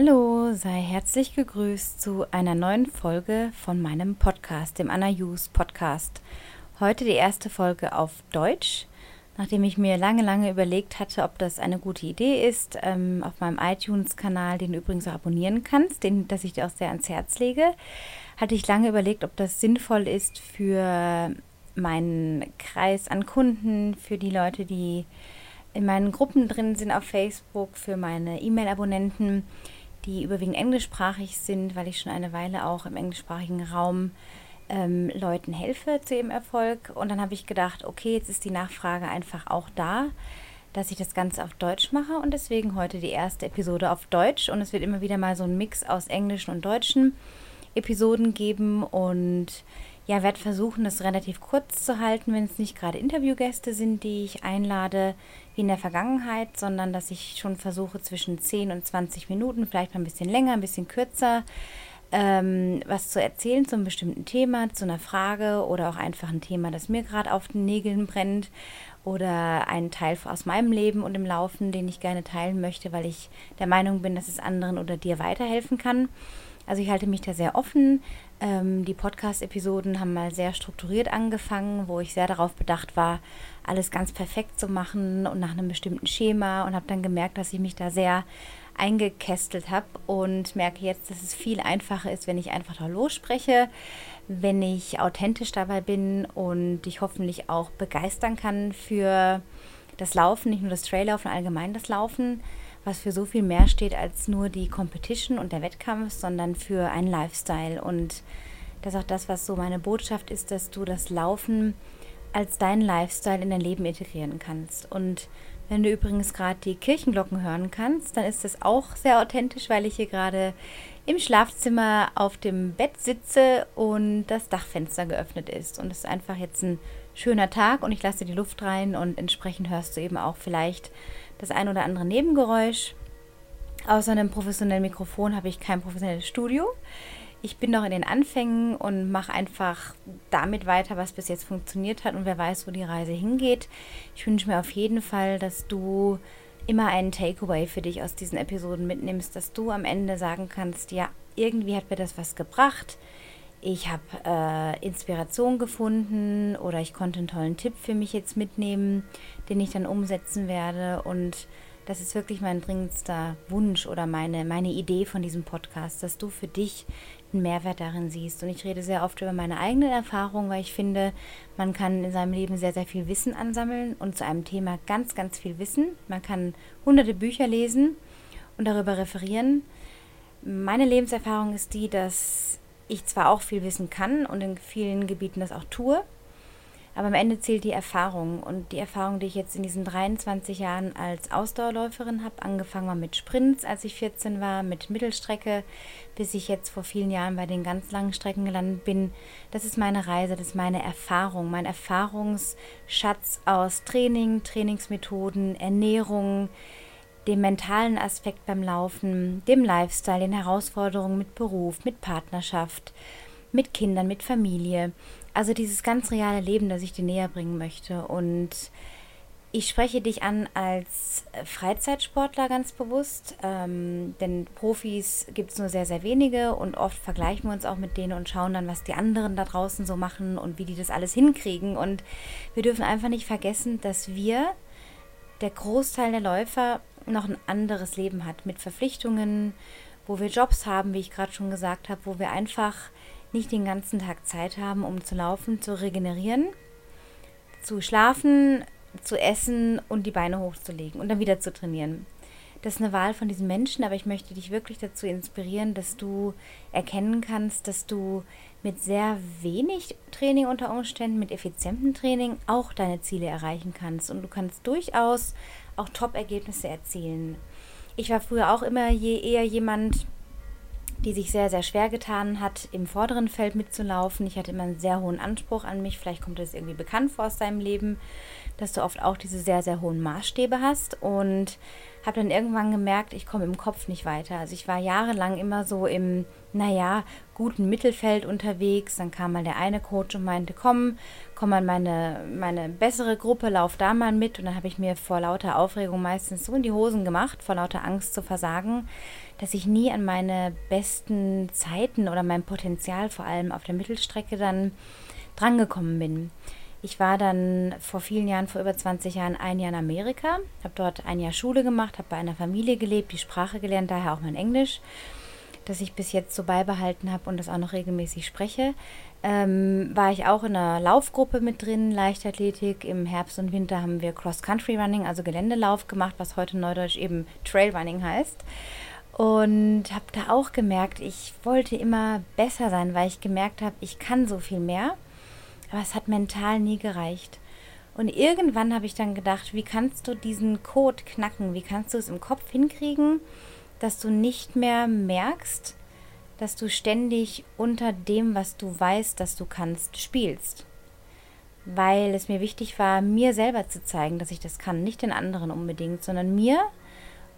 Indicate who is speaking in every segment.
Speaker 1: Hallo, sei herzlich gegrüßt zu einer neuen Folge von meinem Podcast, dem Anna Hughes Podcast. Heute die erste Folge auf Deutsch, nachdem ich mir lange, lange überlegt hatte, ob das eine gute Idee ist, ähm, auf meinem iTunes-Kanal, den du übrigens auch abonnieren kannst, den, das ich dir auch sehr ans Herz lege, hatte ich lange überlegt, ob das sinnvoll ist für meinen Kreis an Kunden, für die Leute, die in meinen Gruppen drin sind auf Facebook, für meine E-Mail-Abonnenten die überwiegend englischsprachig sind, weil ich schon eine Weile auch im englischsprachigen Raum ähm, Leuten helfe zu ihrem Erfolg. Und dann habe ich gedacht, okay, jetzt ist die Nachfrage einfach auch da, dass ich das Ganze auf Deutsch mache und deswegen heute die erste Episode auf Deutsch. Und es wird immer wieder mal so ein Mix aus englischen und deutschen Episoden geben und ja, werde versuchen, das relativ kurz zu halten, wenn es nicht gerade Interviewgäste sind, die ich einlade, wie in der Vergangenheit, sondern dass ich schon versuche, zwischen 10 und 20 Minuten, vielleicht mal ein bisschen länger, ein bisschen kürzer, ähm, was zu erzählen zu einem bestimmten Thema, zu einer Frage oder auch einfach ein Thema, das mir gerade auf den Nägeln brennt oder einen Teil aus meinem Leben und im Laufen, den ich gerne teilen möchte, weil ich der Meinung bin, dass es anderen oder dir weiterhelfen kann. Also ich halte mich da sehr offen. Ähm, die Podcast-Episoden haben mal sehr strukturiert angefangen, wo ich sehr darauf bedacht war, alles ganz perfekt zu machen und nach einem bestimmten Schema und habe dann gemerkt, dass ich mich da sehr eingekästelt habe und merke jetzt, dass es viel einfacher ist, wenn ich einfach da losspreche, wenn ich authentisch dabei bin und dich hoffentlich auch begeistern kann für das Laufen, nicht nur das Traillaufen, allgemein das Laufen was für so viel mehr steht als nur die Competition und der Wettkampf, sondern für einen Lifestyle. Und das ist auch das, was so meine Botschaft ist, dass du das Laufen als deinen Lifestyle in dein Leben integrieren kannst. Und wenn du übrigens gerade die Kirchenglocken hören kannst, dann ist das auch sehr authentisch, weil ich hier gerade im Schlafzimmer auf dem Bett sitze und das Dachfenster geöffnet ist. Und es ist einfach jetzt ein schöner Tag und ich lasse die Luft rein und entsprechend hörst du eben auch vielleicht das ein oder andere Nebengeräusch. Außer einem professionellen Mikrofon habe ich kein professionelles Studio. Ich bin noch in den Anfängen und mache einfach damit weiter, was bis jetzt funktioniert hat und wer weiß, wo die Reise hingeht. Ich wünsche mir auf jeden Fall, dass du immer einen Takeaway für dich aus diesen Episoden mitnimmst, dass du am Ende sagen kannst, ja, irgendwie hat mir das was gebracht. Ich habe äh, Inspiration gefunden oder ich konnte einen tollen Tipp für mich jetzt mitnehmen, den ich dann umsetzen werde. Und das ist wirklich mein dringendster Wunsch oder meine, meine Idee von diesem Podcast, dass du für dich einen Mehrwert darin siehst. Und ich rede sehr oft über meine eigene Erfahrung, weil ich finde, man kann in seinem Leben sehr, sehr viel Wissen ansammeln und zu einem Thema ganz, ganz viel Wissen. Man kann hunderte Bücher lesen und darüber referieren. Meine Lebenserfahrung ist die, dass ich zwar auch viel wissen kann und in vielen Gebieten das auch tue, aber am Ende zählt die Erfahrung. Und die Erfahrung, die ich jetzt in diesen 23 Jahren als Ausdauerläuferin habe, angefangen war mit Sprints, als ich 14 war, mit Mittelstrecke, bis ich jetzt vor vielen Jahren bei den ganz langen Strecken gelandet bin. Das ist meine Reise, das ist meine Erfahrung, mein Erfahrungsschatz aus Training, Trainingsmethoden, Ernährung, dem mentalen Aspekt beim Laufen, dem Lifestyle, den Herausforderungen mit Beruf, mit Partnerschaft, mit Kindern, mit Familie. Also dieses ganz reale Leben, das ich dir näher bringen möchte. Und ich spreche dich an als Freizeitsportler ganz bewusst, ähm, denn Profis gibt es nur sehr, sehr wenige und oft vergleichen wir uns auch mit denen und schauen dann, was die anderen da draußen so machen und wie die das alles hinkriegen. Und wir dürfen einfach nicht vergessen, dass wir, der Großteil der Läufer, noch ein anderes Leben hat mit Verpflichtungen, wo wir Jobs haben, wie ich gerade schon gesagt habe, wo wir einfach nicht den ganzen Tag Zeit haben, um zu laufen, zu regenerieren, zu schlafen, zu essen und die Beine hochzulegen und dann wieder zu trainieren. Das ist eine Wahl von diesen Menschen, aber ich möchte dich wirklich dazu inspirieren, dass du erkennen kannst, dass du mit sehr wenig Training unter Umständen, mit effizientem Training auch deine Ziele erreichen kannst. Und du kannst durchaus auch Top-Ergebnisse erzielen. Ich war früher auch immer je eher jemand, die sich sehr, sehr schwer getan hat, im vorderen Feld mitzulaufen. Ich hatte immer einen sehr hohen Anspruch an mich. Vielleicht kommt das irgendwie bekannt vor aus deinem Leben, dass du oft auch diese sehr, sehr hohen Maßstäbe hast. Und habe dann irgendwann gemerkt, ich komme im Kopf nicht weiter. Also ich war jahrelang immer so im naja, guten Mittelfeld unterwegs. Dann kam mal der eine Coach und meinte, komm, komm an meine, meine bessere Gruppe, lauf da mal mit. Und dann habe ich mir vor lauter Aufregung meistens so in die Hosen gemacht, vor lauter Angst zu versagen, dass ich nie an meine besten Zeiten oder mein Potenzial vor allem auf der Mittelstrecke dann drangekommen bin. Ich war dann vor vielen Jahren, vor über 20 Jahren, ein Jahr in Amerika, habe dort ein Jahr Schule gemacht, habe bei einer Familie gelebt, die Sprache gelernt, daher auch mein Englisch das ich bis jetzt so beibehalten habe und das auch noch regelmäßig spreche. Ähm, war ich auch in einer Laufgruppe mit drin, Leichtathletik. Im Herbst und Winter haben wir Cross-Country-Running, also Geländelauf gemacht, was heute neudeutsch eben Trailrunning heißt. Und habe da auch gemerkt, ich wollte immer besser sein, weil ich gemerkt habe, ich kann so viel mehr. Aber es hat mental nie gereicht. Und irgendwann habe ich dann gedacht, wie kannst du diesen Code knacken? Wie kannst du es im Kopf hinkriegen? Dass du nicht mehr merkst, dass du ständig unter dem, was du weißt, dass du kannst, spielst. Weil es mir wichtig war, mir selber zu zeigen, dass ich das kann, nicht den anderen unbedingt, sondern mir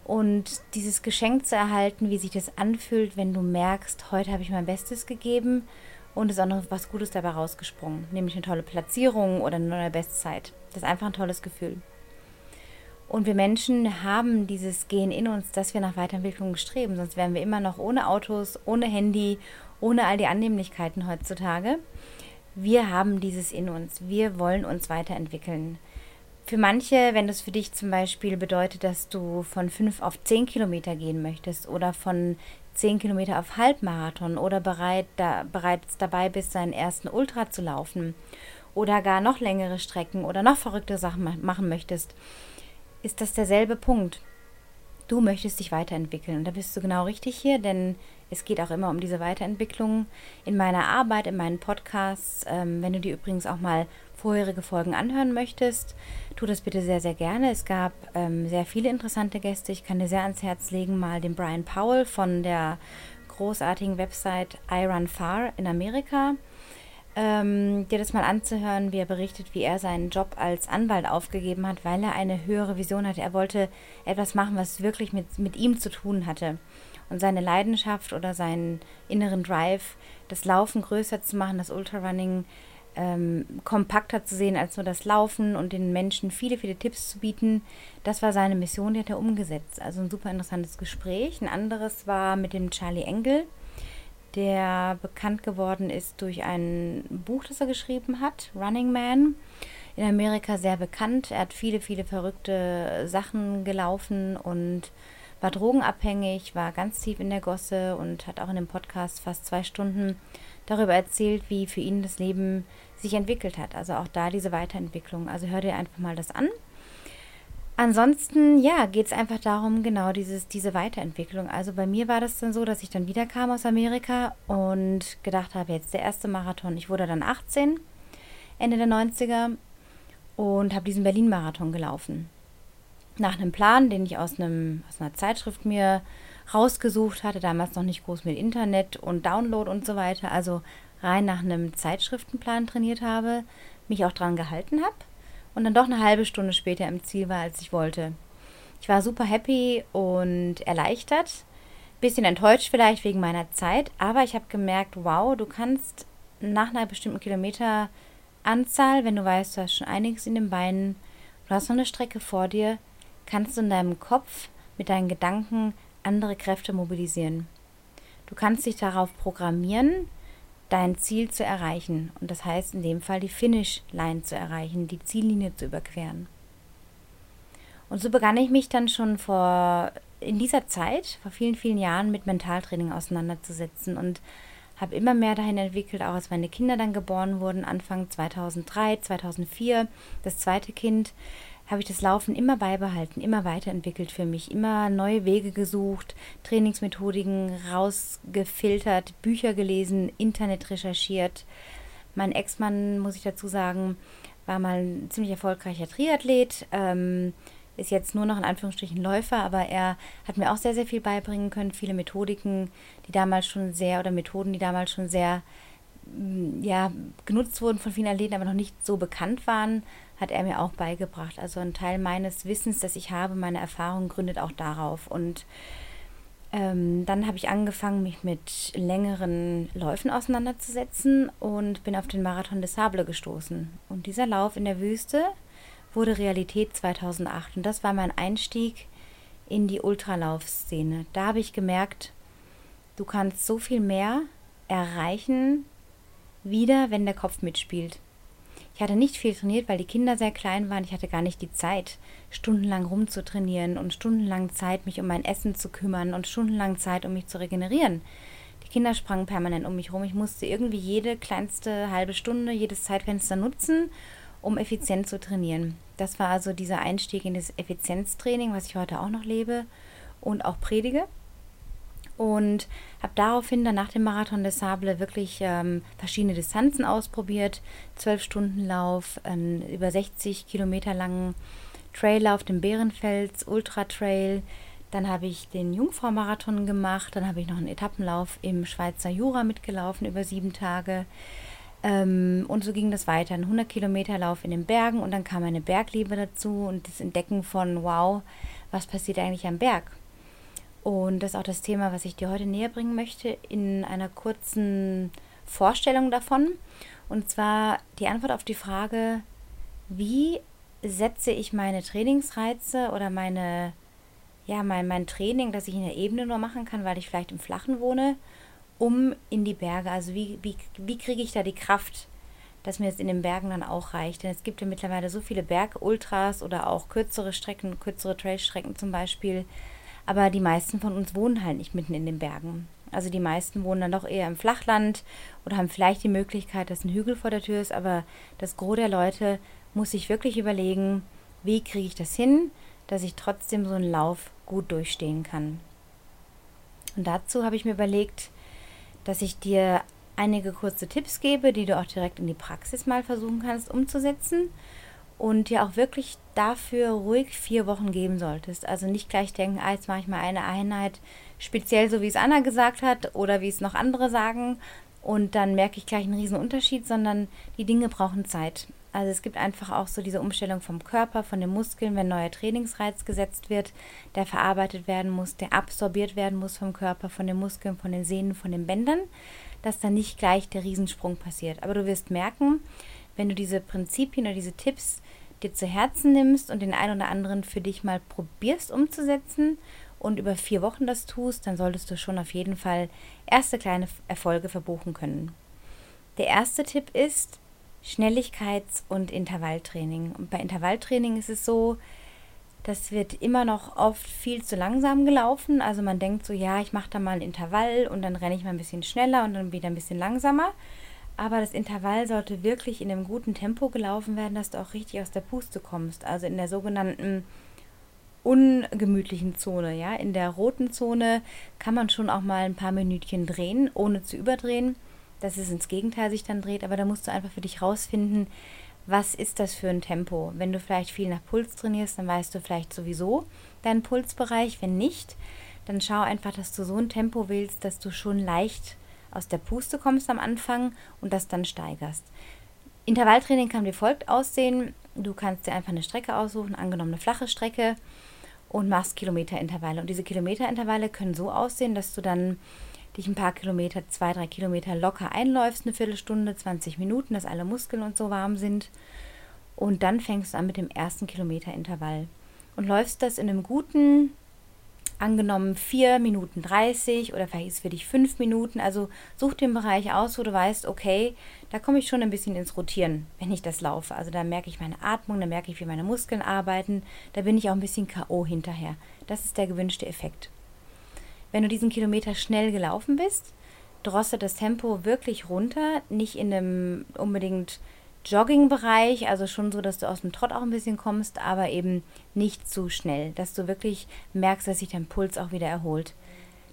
Speaker 1: und dieses Geschenk zu erhalten, wie sich das anfühlt, wenn du merkst, heute habe ich mein Bestes gegeben und es ist auch noch was Gutes dabei rausgesprungen, nämlich eine tolle Platzierung oder eine neue Bestzeit. Das ist einfach ein tolles Gefühl. Und wir Menschen haben dieses Gen in uns, dass wir nach Weiterentwicklung streben. Sonst wären wir immer noch ohne Autos, ohne Handy, ohne all die Annehmlichkeiten heutzutage. Wir haben dieses in uns. Wir wollen uns weiterentwickeln. Für manche, wenn das für dich zum Beispiel bedeutet, dass du von 5 auf 10 Kilometer gehen möchtest oder von 10 Kilometer auf Halbmarathon oder bereit, da, bereits dabei bist, deinen ersten Ultra zu laufen oder gar noch längere Strecken oder noch verrückte Sachen machen möchtest, ist das derselbe Punkt. Du möchtest dich weiterentwickeln und da bist du genau richtig hier, denn es geht auch immer um diese Weiterentwicklung in meiner Arbeit, in meinen Podcasts. Ähm, wenn du dir übrigens auch mal vorherige Folgen anhören möchtest, tu das bitte sehr, sehr gerne. Es gab ähm, sehr viele interessante Gäste. Ich kann dir sehr ans Herz legen, mal den Brian Powell von der großartigen Website I Run Far in Amerika ähm, dir das mal anzuhören, wie er berichtet, wie er seinen Job als Anwalt aufgegeben hat, weil er eine höhere Vision hatte. Er wollte etwas machen, was wirklich mit, mit ihm zu tun hatte. Und seine Leidenschaft oder seinen inneren Drive, das Laufen größer zu machen, das Ultrarunning ähm, kompakter zu sehen als nur das Laufen und den Menschen viele, viele Tipps zu bieten, das war seine Mission, die hat er umgesetzt. Also ein super interessantes Gespräch. Ein anderes war mit dem Charlie Engel der bekannt geworden ist durch ein Buch, das er geschrieben hat, Running Man. In Amerika sehr bekannt. Er hat viele, viele verrückte Sachen gelaufen und war drogenabhängig, war ganz tief in der Gosse und hat auch in dem Podcast fast zwei Stunden darüber erzählt, wie für ihn das Leben sich entwickelt hat. Also auch da diese Weiterentwicklung. Also hör dir einfach mal das an. Ansonsten, ja, geht es einfach darum, genau dieses, diese Weiterentwicklung. Also bei mir war das dann so, dass ich dann wieder kam aus Amerika und gedacht habe, jetzt der erste Marathon. Ich wurde dann 18, Ende der 90er und habe diesen Berlin-Marathon gelaufen. Nach einem Plan, den ich aus, einem, aus einer Zeitschrift mir rausgesucht hatte, damals noch nicht groß mit Internet und Download und so weiter, also rein nach einem Zeitschriftenplan trainiert habe, mich auch dran gehalten habe und dann doch eine halbe Stunde später im Ziel war, als ich wollte. Ich war super happy und erleichtert, bisschen enttäuscht vielleicht wegen meiner Zeit, aber ich habe gemerkt, wow, du kannst nach einer bestimmten Kilometeranzahl, wenn du weißt, du hast schon einiges in den Beinen, du hast noch eine Strecke vor dir, kannst du in deinem Kopf mit deinen Gedanken andere Kräfte mobilisieren. Du kannst dich darauf programmieren, dein Ziel zu erreichen. Und das heißt in dem Fall die Finish-Line zu erreichen, die Ziellinie zu überqueren. Und so begann ich mich dann schon vor in dieser Zeit, vor vielen, vielen Jahren, mit Mentaltraining auseinanderzusetzen und habe immer mehr dahin entwickelt, auch als meine Kinder dann geboren wurden, Anfang 2003, 2004, das zweite Kind, habe ich das Laufen immer beibehalten, immer weiterentwickelt für mich, immer neue Wege gesucht, Trainingsmethodiken rausgefiltert, Bücher gelesen, Internet recherchiert. Mein Ex-Mann, muss ich dazu sagen, war mal ein ziemlich erfolgreicher Triathlet, ähm, ist jetzt nur noch in Anführungsstrichen Läufer, aber er hat mir auch sehr, sehr viel beibringen können, viele Methodiken, die damals schon sehr, oder Methoden, die damals schon sehr mm, ja, genutzt wurden von vielen Athleten, aber noch nicht so bekannt waren, hat er mir auch beigebracht. Also ein Teil meines Wissens, das ich habe, meine Erfahrung gründet auch darauf. Und Ähm, dann habe ich angefangen, mich mit längeren Läufen auseinanderzusetzen und bin auf den Marathon des Sable gestoßen. Und dieser Lauf in der Wüste wurde Realität 2008. Und das war mein Einstieg in die Ultralaufszene. Da habe ich gemerkt, du kannst so viel mehr erreichen, wieder, wenn der Kopf mitspielt. Ich hatte nicht viel trainiert, weil die Kinder sehr klein waren. Ich hatte gar nicht die Zeit, stundenlang rumzutrainieren und stundenlang Zeit, mich um mein Essen zu kümmern und stundenlang Zeit, um mich zu regenerieren. Die Kinder sprangen permanent um mich rum. Ich musste irgendwie jede kleinste halbe Stunde, jedes Zeitfenster nutzen, um effizient zu trainieren. Das war also dieser Einstieg in das Effizienztraining, was ich heute auch noch lebe und auch predige und habe daraufhin dann nach dem Marathon des Sable wirklich ähm, verschiedene Distanzen ausprobiert. Zwölf Stunden Lauf, einen über 60 Kilometer langen Traillauf, den Bärenfels, Ultra Trail. Dann habe ich den Jungfrau-Marathon gemacht. Dann habe ich noch einen Etappenlauf im Schweizer Jura mitgelaufen über sieben Tage. Ähm, und so ging das weiter. Ein 100 Kilometer Lauf in den Bergen und dann kam eine Bergliebe dazu und das Entdecken von, wow, was passiert eigentlich am Berg? Und das ist auch das Thema, was ich dir heute näher bringen möchte, in einer kurzen Vorstellung davon. Und zwar die Antwort auf die Frage, wie setze ich meine Trainingsreize oder meine, ja, mein, mein Training, das ich in der Ebene nur machen kann, weil ich vielleicht im Flachen wohne, um in die Berge. Also wie, wie, wie kriege ich da die Kraft, dass mir es in den Bergen dann auch reicht? Denn es gibt ja mittlerweile so viele Bergultras oder auch kürzere Strecken, kürzere Trailstrecken zum Beispiel, aber die meisten von uns wohnen halt nicht mitten in den Bergen. Also die meisten wohnen dann doch eher im Flachland oder haben vielleicht die Möglichkeit, dass ein Hügel vor der Tür ist, aber das Gros der Leute muss sich wirklich überlegen, wie kriege ich das hin, dass ich trotzdem so einen Lauf gut durchstehen kann. Und dazu habe ich mir überlegt, dass ich dir einige kurze Tipps gebe, die du auch direkt in die Praxis mal versuchen kannst umzusetzen und dir auch wirklich dafür ruhig vier Wochen geben solltest. Also nicht gleich denken, ah, jetzt mache ich mal eine Einheit speziell so, wie es Anna gesagt hat oder wie es noch andere sagen und dann merke ich gleich einen riesen Unterschied, sondern die Dinge brauchen Zeit. Also es gibt einfach auch so diese Umstellung vom Körper, von den Muskeln, wenn neuer Trainingsreiz gesetzt wird, der verarbeitet werden muss, der absorbiert werden muss vom Körper, von den Muskeln, von den Sehnen, von den Bändern, dass dann nicht gleich der Riesensprung passiert. Aber du wirst merken, wenn du diese Prinzipien oder diese Tipps dir zu Herzen nimmst und den einen oder anderen für dich mal probierst umzusetzen und über vier Wochen das tust, dann solltest du schon auf jeden Fall erste kleine Erfolge verbuchen können. Der erste Tipp ist Schnelligkeits- und Intervalltraining. Und bei Intervalltraining ist es so, das wird immer noch oft viel zu langsam gelaufen. Also man denkt so, ja, ich mache da mal ein Intervall und dann renne ich mal ein bisschen schneller und dann wieder ein bisschen langsamer aber das Intervall sollte wirklich in einem guten Tempo gelaufen werden, dass du auch richtig aus der Puste kommst. Also in der sogenannten ungemütlichen Zone, ja. In der roten Zone kann man schon auch mal ein paar Minütchen drehen, ohne zu überdrehen, dass es ins Gegenteil sich dann dreht, aber da musst du einfach für dich rausfinden, was ist das für ein Tempo. Wenn du vielleicht viel nach Puls trainierst, dann weißt du vielleicht sowieso deinen Pulsbereich. Wenn nicht, dann schau einfach, dass du so ein Tempo wählst, dass du schon leicht aus der Puste kommst am Anfang und das dann steigerst. Intervalltraining kann wie folgt aussehen. Du kannst dir einfach eine Strecke aussuchen, angenommen eine flache Strecke und machst Kilometerintervalle. Und diese Kilometerintervalle können so aussehen, dass du dann dich ein paar Kilometer, zwei, drei Kilometer locker einläufst, eine Viertelstunde, 20 Minuten, dass alle Muskeln und so warm sind. Und dann fängst du an mit dem ersten Kilometerintervall und läufst das in einem guten angenommen 4 Minuten 30 oder vielleicht ist es für dich 5 Minuten. Also such den Bereich aus, wo du weißt, okay, da komme ich schon ein bisschen ins Rotieren, wenn ich das laufe. Also da merke ich meine Atmung, da merke ich, wie meine Muskeln arbeiten, da bin ich auch ein bisschen K.O. hinterher. Das ist der gewünschte Effekt. Wenn du diesen Kilometer schnell gelaufen bist, drosse das Tempo wirklich runter, nicht in einem unbedingt Jogging-Bereich, also schon so, dass du aus dem Trott auch ein bisschen kommst, aber eben nicht zu schnell, dass du wirklich merkst, dass sich dein Puls auch wieder erholt.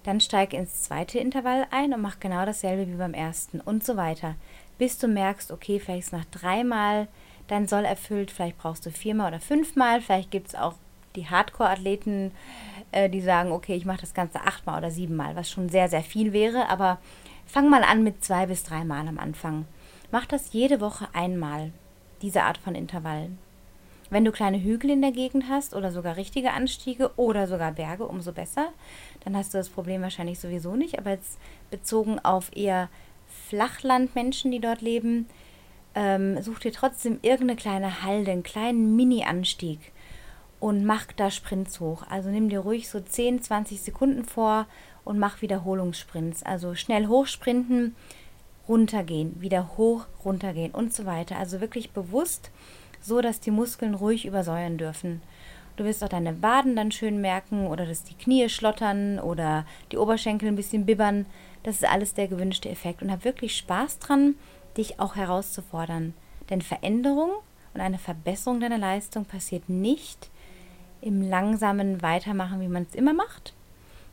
Speaker 1: Dann steig ins zweite Intervall ein und mach genau dasselbe wie beim ersten und so weiter, bis du merkst, okay, vielleicht ist nach dreimal dein Soll erfüllt, vielleicht brauchst du viermal oder fünfmal, vielleicht gibt es auch die Hardcore-Athleten, äh, die sagen, okay, ich mache das Ganze achtmal oder siebenmal, was schon sehr, sehr viel wäre, aber fang mal an mit zwei bis dreimal am Anfang. Mach das jede Woche einmal, diese Art von Intervallen. Wenn du kleine Hügel in der Gegend hast oder sogar richtige Anstiege oder sogar Berge, umso besser. Dann hast du das Problem wahrscheinlich sowieso nicht. Aber jetzt bezogen auf eher Flachlandmenschen, die dort leben, ähm, such dir trotzdem irgendeine kleine Halde, einen kleinen Mini-Anstieg und mach da Sprints hoch. Also nimm dir ruhig so 10, 20 Sekunden vor und mach Wiederholungssprints. Also schnell hochsprinten, runtergehen, wieder hoch, runtergehen und so weiter. Also wirklich bewusst, so dass die Muskeln ruhig übersäuern dürfen. Du wirst auch deine Waden dann schön merken oder dass die Knie schlottern oder die Oberschenkel ein bisschen bibbern. Das ist alles der gewünschte Effekt und hab wirklich Spaß dran, dich auch herauszufordern. Denn Veränderung und eine Verbesserung deiner Leistung passiert nicht im langsamen Weitermachen, wie man es immer macht,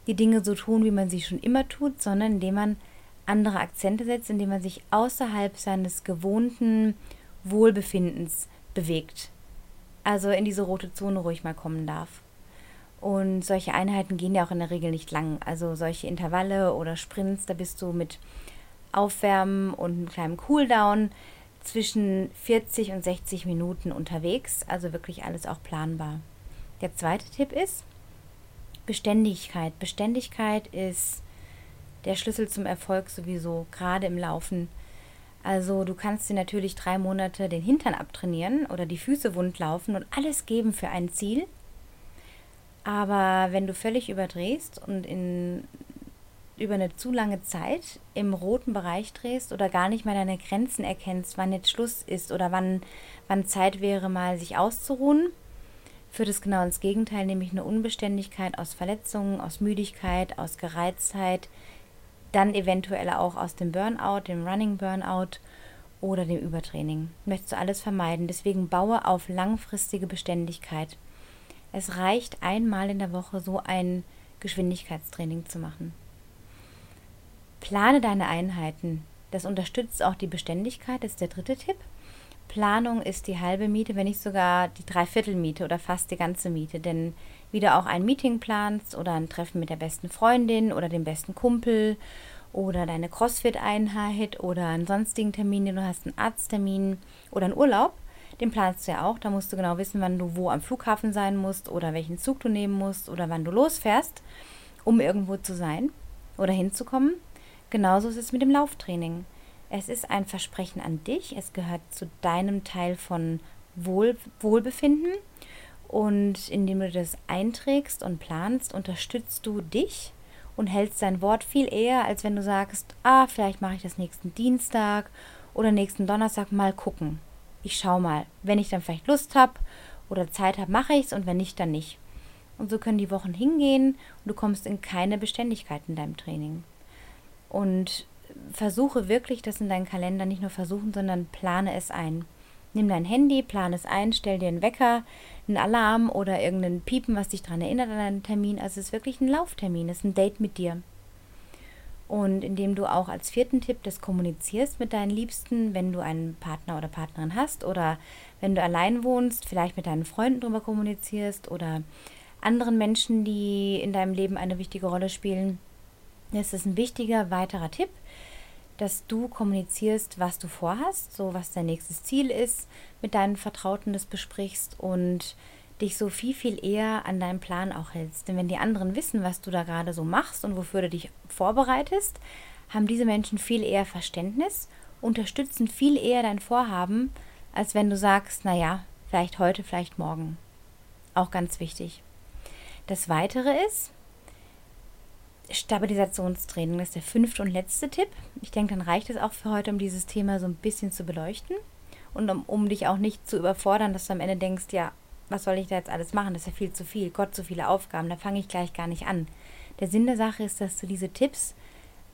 Speaker 1: die Dinge so tun, wie man sie schon immer tut, sondern indem man andere Akzente setzt, indem man sich außerhalb seines gewohnten Wohlbefindens bewegt. Also in diese rote Zone ruhig mal kommen darf. Und solche Einheiten gehen ja auch in der Regel nicht lang. Also solche Intervalle oder Sprints, da bist du mit Aufwärmen und einem kleinen Cooldown zwischen 40 und 60 Minuten unterwegs. Also wirklich alles auch planbar. Der zweite Tipp ist Beständigkeit. Beständigkeit ist der Schlüssel zum Erfolg sowieso, gerade im Laufen. Also du kannst dir natürlich drei Monate den Hintern abtrainieren oder die Füße wund laufen und alles geben für ein Ziel. Aber wenn du völlig überdrehst und in, über eine zu lange Zeit im roten Bereich drehst oder gar nicht mehr deine Grenzen erkennst, wann jetzt Schluss ist oder wann, wann Zeit wäre, mal sich auszuruhen, führt es genau ins Gegenteil, nämlich eine Unbeständigkeit aus Verletzungen, aus Müdigkeit, aus Gereiztheit, dann eventuell auch aus dem Burnout, dem Running Burnout oder dem Übertraining. Möchtest du alles vermeiden. Deswegen baue auf langfristige Beständigkeit. Es reicht einmal in der Woche so ein Geschwindigkeitstraining zu machen. Plane deine Einheiten. Das unterstützt auch die Beständigkeit, das ist der dritte Tipp. Planung ist die halbe Miete, wenn nicht sogar die Dreiviertelmiete oder fast die ganze Miete. Denn wie du auch ein Meeting planst oder ein Treffen mit der besten Freundin oder dem besten Kumpel oder deine CrossFit-Einheit oder einen sonstigen Termin, den du hast, einen Arzttermin oder einen Urlaub, den planst du ja auch. Da musst du genau wissen, wann du wo am Flughafen sein musst oder welchen Zug du nehmen musst oder wann du losfährst, um irgendwo zu sein oder hinzukommen. Genauso ist es mit dem Lauftraining. Es ist ein Versprechen an dich. Es gehört zu deinem Teil von Wohl, Wohlbefinden. Und indem du das einträgst und planst, unterstützt du dich und hältst dein Wort viel eher, als wenn du sagst, ah, vielleicht mache ich das nächsten Dienstag oder nächsten Donnerstag mal gucken. Ich schau mal. Wenn ich dann vielleicht Lust habe oder Zeit habe, mache ich es und wenn nicht, dann nicht. Und so können die Wochen hingehen und du kommst in keine Beständigkeit in deinem Training. Und versuche wirklich das in deinen Kalender nicht nur versuchen, sondern plane es ein. Nimm dein Handy, plane es ein, stell dir einen Wecker, einen Alarm oder irgendeinen Piepen, was dich daran erinnert an einen Termin. Also es ist wirklich ein Lauftermin, es ist ein Date mit dir. Und indem du auch als vierten Tipp das kommunizierst mit deinen Liebsten, wenn du einen Partner oder Partnerin hast oder wenn du allein wohnst, vielleicht mit deinen Freunden darüber kommunizierst oder anderen Menschen, die in deinem Leben eine wichtige Rolle spielen. Das ist ein wichtiger weiterer Tipp, dass du kommunizierst, was du vorhast, so was dein nächstes Ziel ist, mit deinen Vertrauten das besprichst und dich so viel, viel eher an deinem Plan auch hältst. Denn wenn die anderen wissen, was du da gerade so machst und wofür du dich vorbereitest, haben diese Menschen viel eher Verständnis, unterstützen viel eher dein Vorhaben, als wenn du sagst, naja, vielleicht heute, vielleicht morgen. Auch ganz wichtig. Das Weitere ist, Stabilisationstraining, ist der fünfte und letzte Tipp. Ich denke, dann reicht es auch für heute, um dieses Thema so ein bisschen zu beleuchten und um, um dich auch nicht zu überfordern, dass du am Ende denkst, ja, was soll ich da jetzt alles machen? Das ist ja viel zu viel. Gott, so viele Aufgaben, da fange ich gleich gar nicht an. Der Sinn der Sache ist, dass du diese Tipps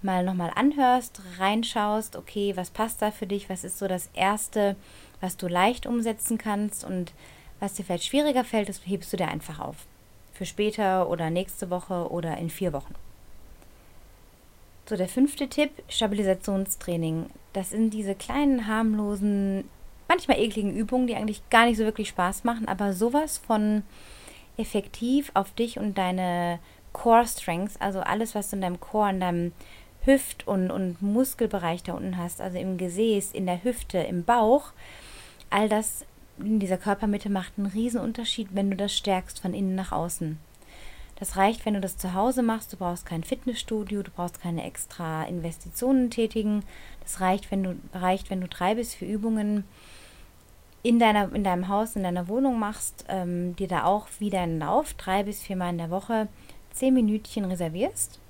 Speaker 1: mal nochmal anhörst, reinschaust, okay, was passt da für dich, was ist so das Erste, was du leicht umsetzen kannst und was dir vielleicht schwieriger fällt, das hebst du dir einfach auf. Für später oder nächste Woche oder in vier Wochen. So, der fünfte Tipp, Stabilisationstraining. Das sind diese kleinen, harmlosen, manchmal ekligen Übungen, die eigentlich gar nicht so wirklich Spaß machen, aber sowas von effektiv auf dich und deine Core Strengths, also alles, was du in deinem Core, in deinem Hüft- und, und Muskelbereich da unten hast, also im Gesäß, in der Hüfte, im Bauch, all das in dieser Körpermitte macht einen Unterschied, wenn du das stärkst von innen nach außen. Das reicht, wenn du das zu Hause machst. Du brauchst kein Fitnessstudio, du brauchst keine extra Investitionen tätigen. Das reicht, wenn du, reicht, wenn du drei bis vier Übungen in, deiner, in deinem Haus, in deiner Wohnung machst, ähm, dir da auch wieder einen Lauf, drei bis viermal in der Woche, zehn Minütchen reservierst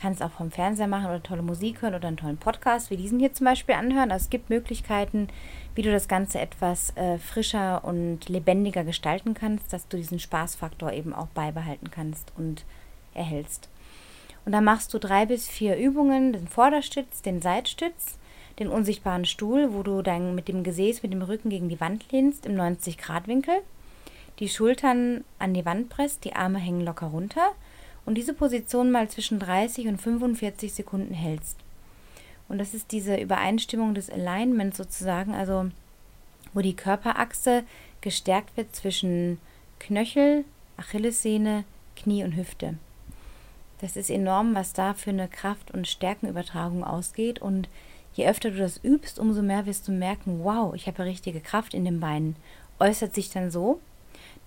Speaker 1: kannst auch vom Fernseher machen oder tolle Musik hören oder einen tollen Podcast wie diesen hier zum Beispiel anhören. Also es gibt Möglichkeiten, wie du das Ganze etwas äh, frischer und lebendiger gestalten kannst, dass du diesen Spaßfaktor eben auch beibehalten kannst und erhältst. Und dann machst du drei bis vier Übungen, den Vorderstütz, den Seitstütz, den unsichtbaren Stuhl, wo du dann mit dem Gesäß, mit dem Rücken gegen die Wand lehnst im 90-Grad-Winkel, die Schultern an die Wand presst, die Arme hängen locker runter und diese Position mal zwischen 30 und 45 Sekunden hältst. Und das ist diese Übereinstimmung des Alignments sozusagen, also wo die Körperachse gestärkt wird zwischen Knöchel, Achillessehne, Knie und Hüfte. Das ist enorm, was da für eine Kraft- und Stärkenübertragung ausgeht. Und je öfter du das übst, umso mehr wirst du merken, wow, ich habe richtige Kraft in den Beinen. Äußert sich dann so,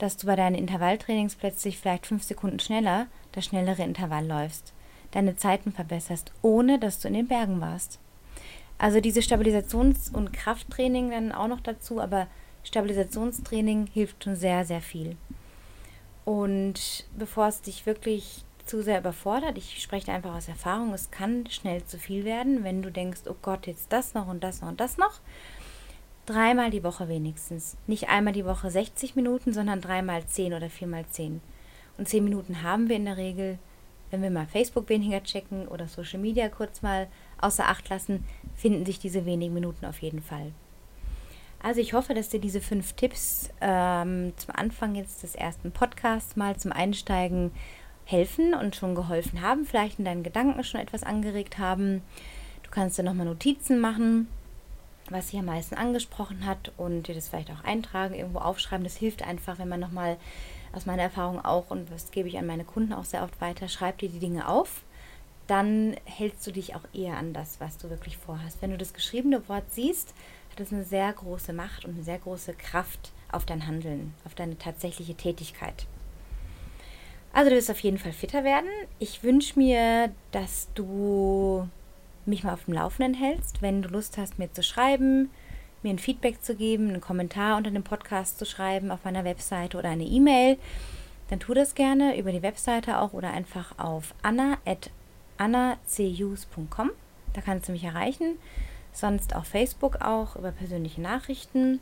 Speaker 1: dass du bei deinen Intervalltrainings plötzlich vielleicht fünf Sekunden schneller das schnellere Intervall läufst, deine Zeiten verbesserst, ohne dass du in den Bergen warst. Also diese Stabilisations- und Krafttraining dann auch noch dazu, aber Stabilisationstraining hilft schon sehr, sehr viel. Und bevor es dich wirklich zu sehr überfordert, ich spreche einfach aus Erfahrung, es kann schnell zu viel werden, wenn du denkst, oh Gott, jetzt das noch und das noch und das noch. Dreimal die Woche wenigstens. Nicht einmal die Woche 60 Minuten, sondern dreimal 10 oder viermal 10. Und 10 Minuten haben wir in der Regel, wenn wir mal Facebook weniger checken oder Social Media kurz mal außer Acht lassen, finden sich diese wenigen Minuten auf jeden Fall. Also ich hoffe, dass dir diese fünf Tipps ähm, zum Anfang jetzt des ersten Podcasts mal zum Einsteigen helfen und schon geholfen haben, vielleicht in deinen Gedanken schon etwas angeregt haben. Du kannst dir nochmal Notizen machen was sie am meisten angesprochen hat und dir das vielleicht auch eintragen, irgendwo aufschreiben. Das hilft einfach, wenn man nochmal aus meiner Erfahrung auch, und das gebe ich an meine Kunden auch sehr oft weiter, schreib dir die Dinge auf. Dann hältst du dich auch eher an das, was du wirklich vorhast. Wenn du das geschriebene Wort siehst, hat es eine sehr große Macht und eine sehr große Kraft auf dein Handeln, auf deine tatsächliche Tätigkeit. Also du wirst auf jeden Fall fitter werden. Ich wünsche mir, dass du mich mal auf dem Laufenden hältst. Wenn du Lust hast, mir zu schreiben, mir ein Feedback zu geben, einen Kommentar unter dem Podcast zu schreiben auf meiner Webseite oder eine E-Mail, dann tu das gerne über die Webseite auch oder einfach auf anna.annacus.com. Da kannst du mich erreichen. Sonst auf Facebook auch über persönliche Nachrichten.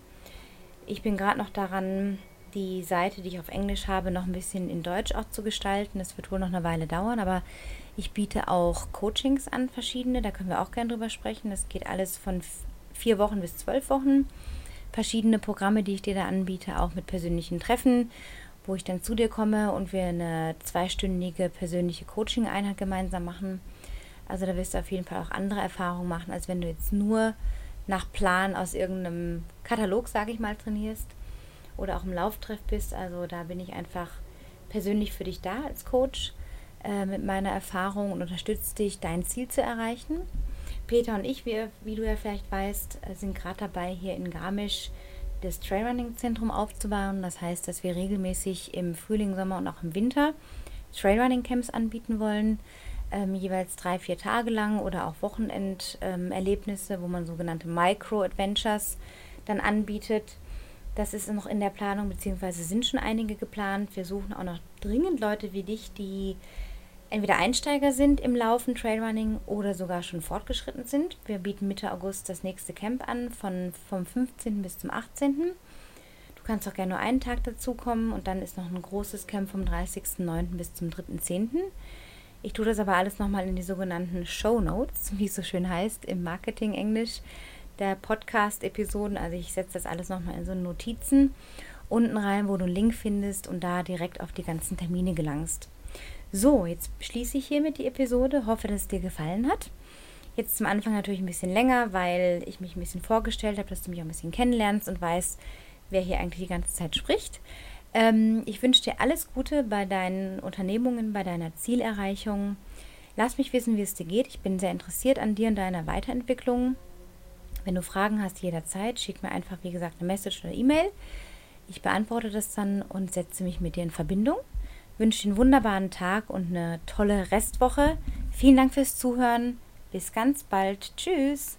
Speaker 1: Ich bin gerade noch daran, die Seite, die ich auf Englisch habe, noch ein bisschen in Deutsch auch zu gestalten. Das wird wohl noch eine Weile dauern, aber ich biete auch Coachings an, verschiedene. Da können wir auch gerne drüber sprechen. Das geht alles von vier Wochen bis zwölf Wochen. Verschiedene Programme, die ich dir da anbiete, auch mit persönlichen Treffen, wo ich dann zu dir komme und wir eine zweistündige persönliche Coaching-Einheit gemeinsam machen. Also da wirst du auf jeden Fall auch andere Erfahrungen machen, als wenn du jetzt nur nach Plan aus irgendeinem Katalog, sage ich mal, trainierst oder auch im Lauftreff bist. Also da bin ich einfach persönlich für dich da als Coach äh, mit meiner Erfahrung und unterstütze dich, dein Ziel zu erreichen. Peter und ich, wie, wie du ja vielleicht weißt, äh, sind gerade dabei, hier in Garmisch das Trailrunning-Zentrum aufzubauen. Das heißt, dass wir regelmäßig im Frühling, Sommer und auch im Winter Trailrunning-Camps anbieten wollen. Ähm, jeweils drei, vier Tage lang oder auch Wochenenderlebnisse, ähm, wo man sogenannte Micro-Adventures dann anbietet. Das ist noch in der Planung, beziehungsweise sind schon einige geplant. Wir suchen auch noch dringend Leute wie dich, die entweder Einsteiger sind im Laufen, Trailrunning oder sogar schon fortgeschritten sind. Wir bieten Mitte August das nächste Camp an, von, vom 15. bis zum 18. Du kannst auch gerne nur einen Tag dazukommen und dann ist noch ein großes Camp vom 30.09. bis zum 3.10. Ich tue das aber alles nochmal in die sogenannten Show Notes, wie es so schön heißt im Marketing-Englisch der Podcast-Episoden. Also ich setze das alles nochmal in so Notizen unten rein, wo du einen Link findest und da direkt auf die ganzen Termine gelangst. So, jetzt schließe ich hiermit die Episode. Hoffe, dass es dir gefallen hat. Jetzt zum Anfang natürlich ein bisschen länger, weil ich mich ein bisschen vorgestellt habe, dass du mich auch ein bisschen kennenlernst und weißt, wer hier eigentlich die ganze Zeit spricht. Ähm, ich wünsche dir alles Gute bei deinen Unternehmungen, bei deiner Zielerreichung. Lass mich wissen, wie es dir geht. Ich bin sehr interessiert an dir und deiner Weiterentwicklung. Wenn du Fragen hast, jederzeit, schick mir einfach, wie gesagt, eine Message oder E-Mail. Ich beantworte das dann und setze mich mit dir in Verbindung. Wünsche dir einen wunderbaren Tag und eine tolle Restwoche. Vielen Dank fürs Zuhören. Bis ganz bald. Tschüss.